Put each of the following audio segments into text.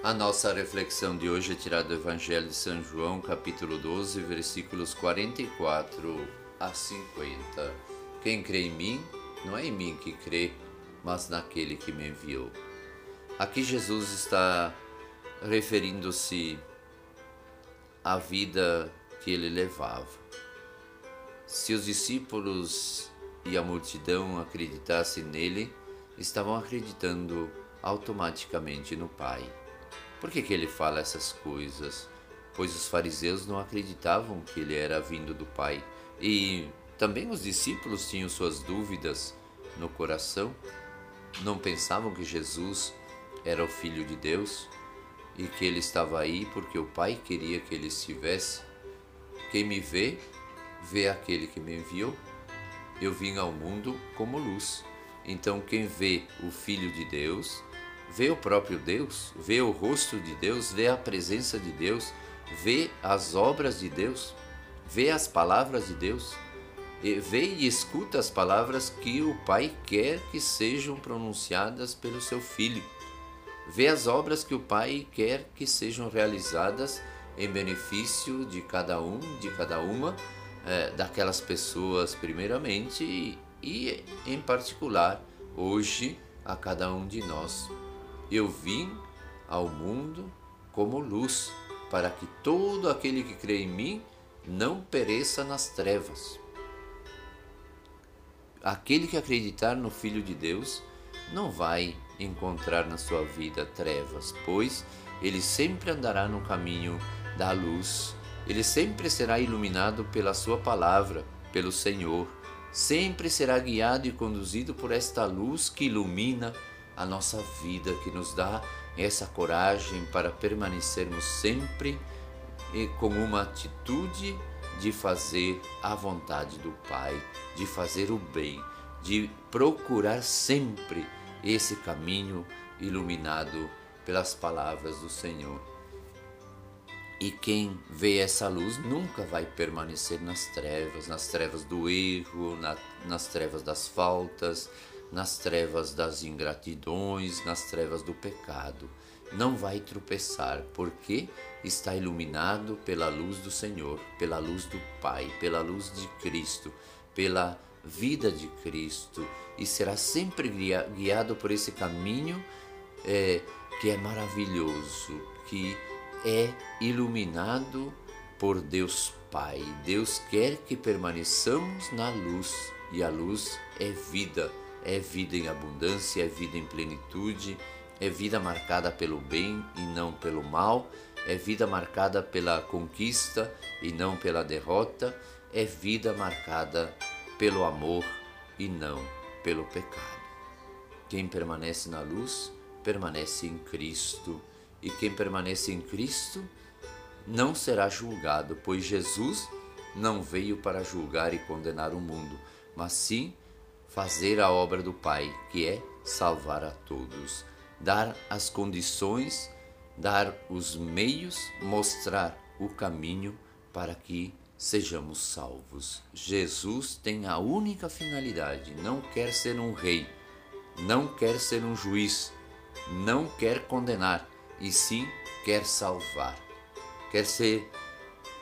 A nossa reflexão de hoje é tirada do Evangelho de São João, capítulo 12, versículos 44 a 50. Quem crê em mim, não é em mim que crê, mas naquele que me enviou. Aqui Jesus está referindo-se à vida que ele levava. Se os discípulos e a multidão acreditassem nele, estavam acreditando automaticamente no Pai. Por que, que ele fala essas coisas? Pois os fariseus não acreditavam que ele era vindo do Pai. E também os discípulos tinham suas dúvidas no coração. Não pensavam que Jesus era o Filho de Deus e que ele estava aí porque o Pai queria que ele estivesse. Quem me vê, vê aquele que me enviou. Eu vim ao mundo como luz. Então, quem vê o Filho de Deus, vê o próprio Deus, vê o rosto de Deus, vê a presença de Deus, vê as obras de Deus, vê as palavras de Deus, vê e escuta as palavras que o Pai quer que sejam pronunciadas pelo seu Filho. Vê as obras que o Pai quer que sejam realizadas em benefício de cada um, de cada uma, é, daquelas pessoas, primeiramente, e, e em particular, hoje, a cada um de nós. Eu vim ao mundo como luz, para que todo aquele que crê em mim não pereça nas trevas. Aquele que acreditar no Filho de Deus não vai encontrar na sua vida trevas, pois ele sempre andará no caminho da luz, ele sempre será iluminado pela Sua palavra, pelo Senhor, sempre será guiado e conduzido por esta luz que ilumina a nossa vida, que nos dá essa coragem para permanecermos sempre com uma atitude de fazer a vontade do Pai, de fazer o bem, de procurar sempre esse caminho iluminado pelas palavras do Senhor. E quem vê essa luz nunca vai permanecer nas trevas, nas trevas do erro, na, nas trevas das faltas, nas trevas das ingratidões, nas trevas do pecado. Não vai tropeçar, porque está iluminado pela luz do Senhor, pela luz do Pai, pela luz de Cristo, pela vida de Cristo e será sempre guiado por esse caminho é, que é maravilhoso, que é iluminado por Deus Pai. Deus quer que permaneçamos na luz e a luz é vida é vida em abundância, é vida em plenitude, é vida marcada pelo bem e não pelo mal, é vida marcada pela conquista e não pela derrota, é vida marcada pelo amor e não pelo pecado. Quem permanece na luz, permanece em Cristo, e quem permanece em Cristo não será julgado, pois Jesus não veio para julgar e condenar o mundo, mas sim fazer a obra do Pai, que é salvar a todos, dar as condições, dar os meios, mostrar o caminho para que sejamos salvos. Jesus tem a única finalidade, não quer ser um rei, não quer ser um juiz, não quer condenar, e sim quer salvar. Quer ser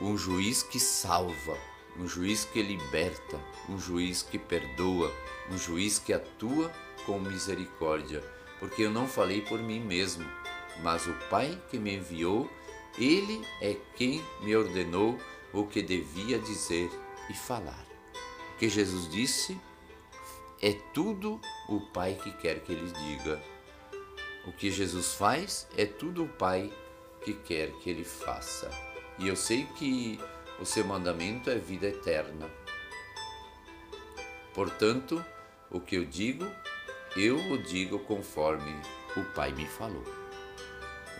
um juiz que salva, um juiz que liberta, um juiz que perdoa, um juiz que atua com misericórdia, porque eu não falei por mim mesmo, mas o Pai que me enviou, ele é quem me ordenou o que devia dizer e falar. O que Jesus disse é tudo o Pai que quer que ele diga. O que Jesus faz é tudo o Pai que quer que ele faça. E eu sei que o seu mandamento é vida eterna. Portanto, o que eu digo, eu o digo conforme o Pai me falou.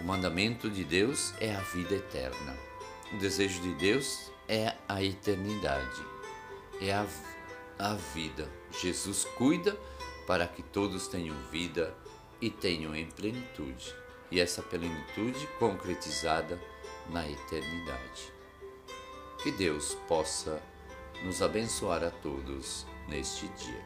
O mandamento de Deus é a vida eterna. O desejo de Deus é a eternidade, é a, a vida. Jesus cuida para que todos tenham vida e tenham em plenitude, e essa plenitude concretizada na eternidade. Que Deus possa nos abençoar a todos neste dia.